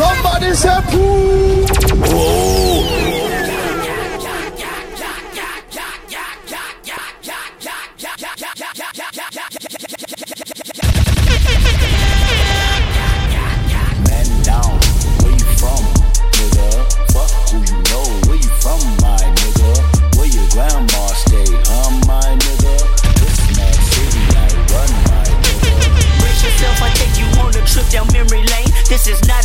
Somebody say poo. Whoa. Is not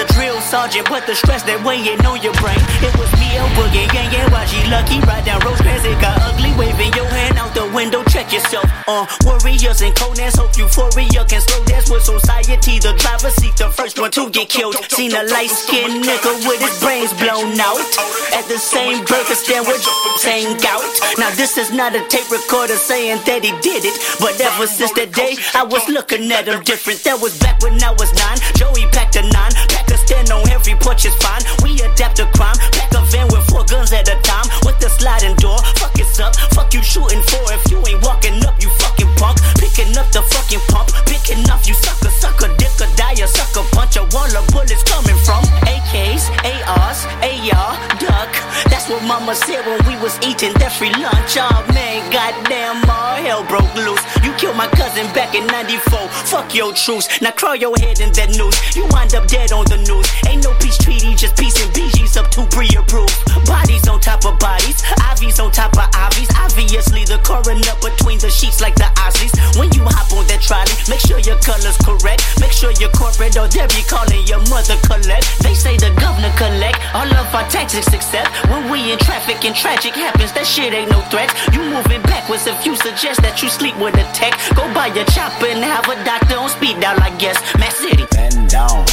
the drill sergeant, but the stress that weighing on your brain. It was me, El Boogie, yeah, yeah, why she lucky? Ride down Rosecrans, it got ugly, waving your hand out the window, check yourself. Uh, warriors and conans, hope euphoria can slow dance with society. The driver seat, the first one to get killed. Seen a light skinned nigga with his brains blown out. At the same burger stand with same out. Now, this is not a tape recorder saying that he did it, but ever since that day, I was looking at him different. That was back when I was nine. Joey packed Pack a stand on every porch is fine. We adapt to crime. Pack a van with four guns at a time. With the sliding door. Fuck it's up. Fuck you shooting for if you ain't walking up, you fucking punk. Picking up the fucking pump. Picking off you sucker, sucker, dick or die, a sucker punch. A wall of bullets coming from AKs, ARs, AR, duck. That's what mama said when we was eating that free lunch. Oh man, goddamn, all hell broke loose. You killed my cousin back in 94. Fuck your truce. Now crawl your head in that noose. You wind up dead on the news. Ain't no peace treaty, just peace and BG's up to pre approved. Bodies on top of bodies, IVs on top of IVs. Obviously, the coroner between the sheets like the Isleys. When you hop on that trolley, make sure your color's correct. Make sure you're corporate or they'll be calling your mother collect. They say the governor collect all of our taxes except when we in traffic and tragic happens. That shit ain't no threat. You moving backwards if you suggest that you sleep with a tech. Go buy your chopper and have a doctor on speed dial, I guess. Mass City. Man down,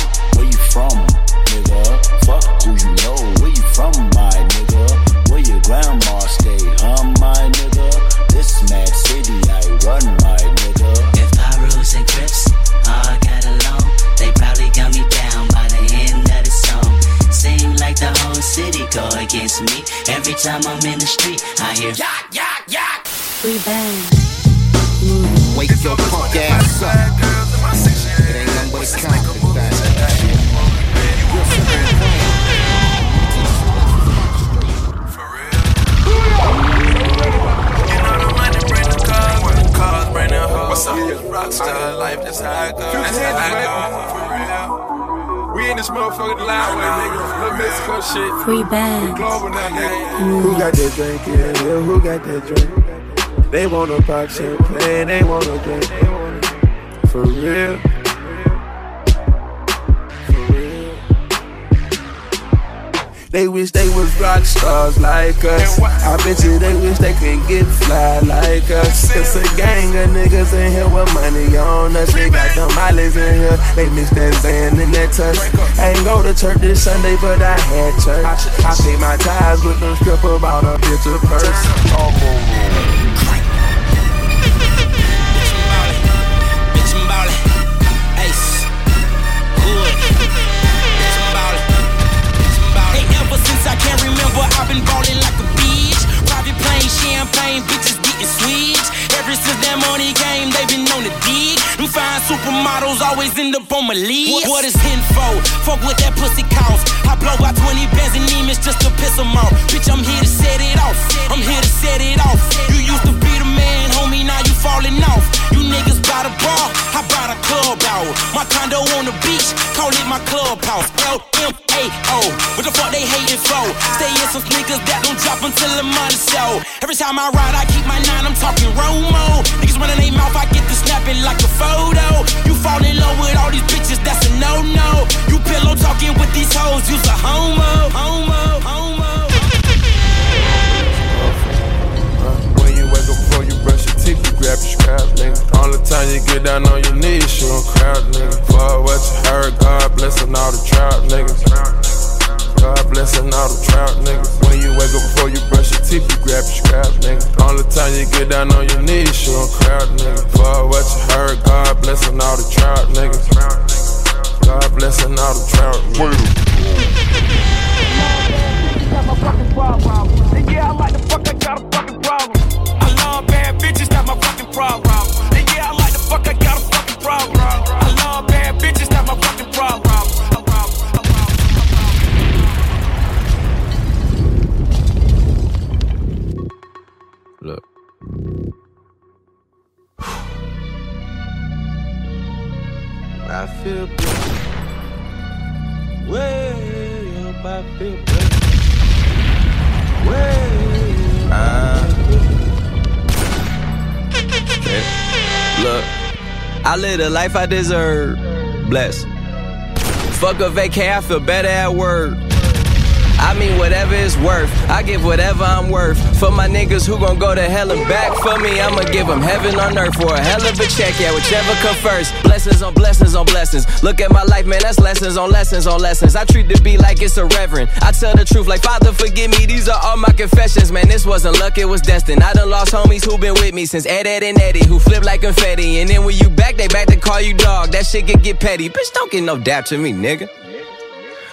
who you know, where you from, my nigga? Where your grandma stay, huh, my nigga? This mad city I run, my nigga. If Pirus and Crips all got along, they probably got me down by the end of the song. Seem like the whole city go against me. Every time I'm in the street, I hear yak, yak, yak. Free band. Wake your punk ass up. It ain't nothing but a Rockstar life, that's how I go. That's how I go. For real. We in this motherfucker loud way, nigga. Little Mexico shit. Free band. Global now, nigga. Mm. Who got that drink in here? Who got that drink? They wanna pop champagne, they wanna drink. For real. They wish they was rock stars like us. I bet you they wish they could get fly like us. It's a gang of niggas in here with money on us. They got them mileage in here. They mix that Zan and that touch. I ain't go to church this Sunday, but I had church. I paid my ties with them stripper about a bitch a purse. Champagne, bitches getting switched. Ever since that money came, they been on the dig. Them fine supermodels always end up on my lead. What, what is info? Fuck with that pussy cost. I blow out 20 bands and demons just to piss them off. Bitch, I'm here to set it off. A. My condo on the beach, call it my clubhouse. L-M-A-O. What the fuck they hating for? Stay in some sneakers that don't drop until the money show. Every time I ride, I keep my nine, I'm talking Romo. Niggas running their mouth, I get to snapping like a photo. You fall in love with all these bitches, that's a no-no. You pillow talking with these hoes, you's a homo. Homo, homo. Time you get down on your knees, you a crowd, nigga. For what you heard, God blessing all the trout, niggas. God blessing all the trout, niggas. When you wake up before you brush your teeth, you grab your scrap, nigga. Only time you get down on your knees, you a crowd, nigga. For what you heard, God blessing all the trout, niggas. God blessing all the trout, niggas. I feel up, Okay. Look, I live the life I deserve. Blessed. Fuck a vacay, I feel better at work. I mean, whatever it's worth. I give whatever I'm worth. For my niggas who gon' go to hell and back for me, I'ma give them heaven on earth for a hell of a check. Yeah, whichever come first. Blessings on blessings on blessings. Look at my life, man, that's lessons on lessons on lessons. I treat the beat like it's a reverend. I tell the truth, like, Father, forgive me. These are all my confessions, man. This wasn't luck, it was destined. I done lost homies who been with me since Ed, Ed, and Eddie, who flip like confetti. And then when you back, they back to call you dog. That shit can get petty. Bitch, don't get no dap to me, nigga.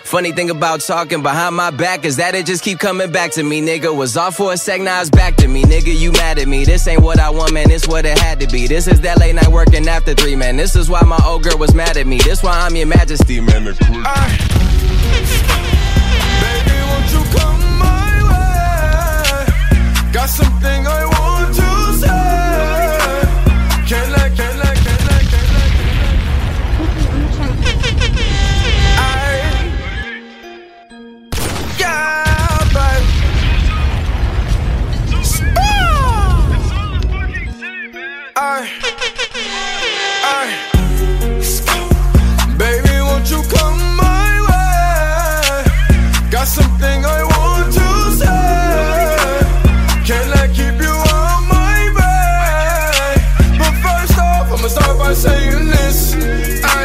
Funny thing about talking behind my back is that it just keep coming back to me, nigga. Was off for a sec, now it's back to me, nigga. You mad at me? This ain't what I want, man. This what it had to be. This is that late night working after three, man. This is why my old girl was mad at me. This why I'm your majesty, man. Baby, won't you come my way? Got something I want something I want to say. Can I keep you on my way? But first off, I'ma start by saying this. I,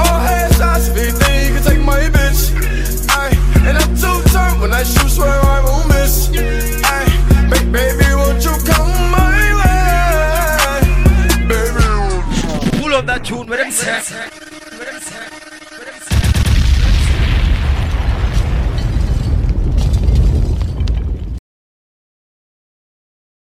all headshots if you think you can take my bitch. I, and I'm too turned when I shoot, swear I won't miss. I, ba- baby, won't you come my way? Baby, Pull up that tune with set.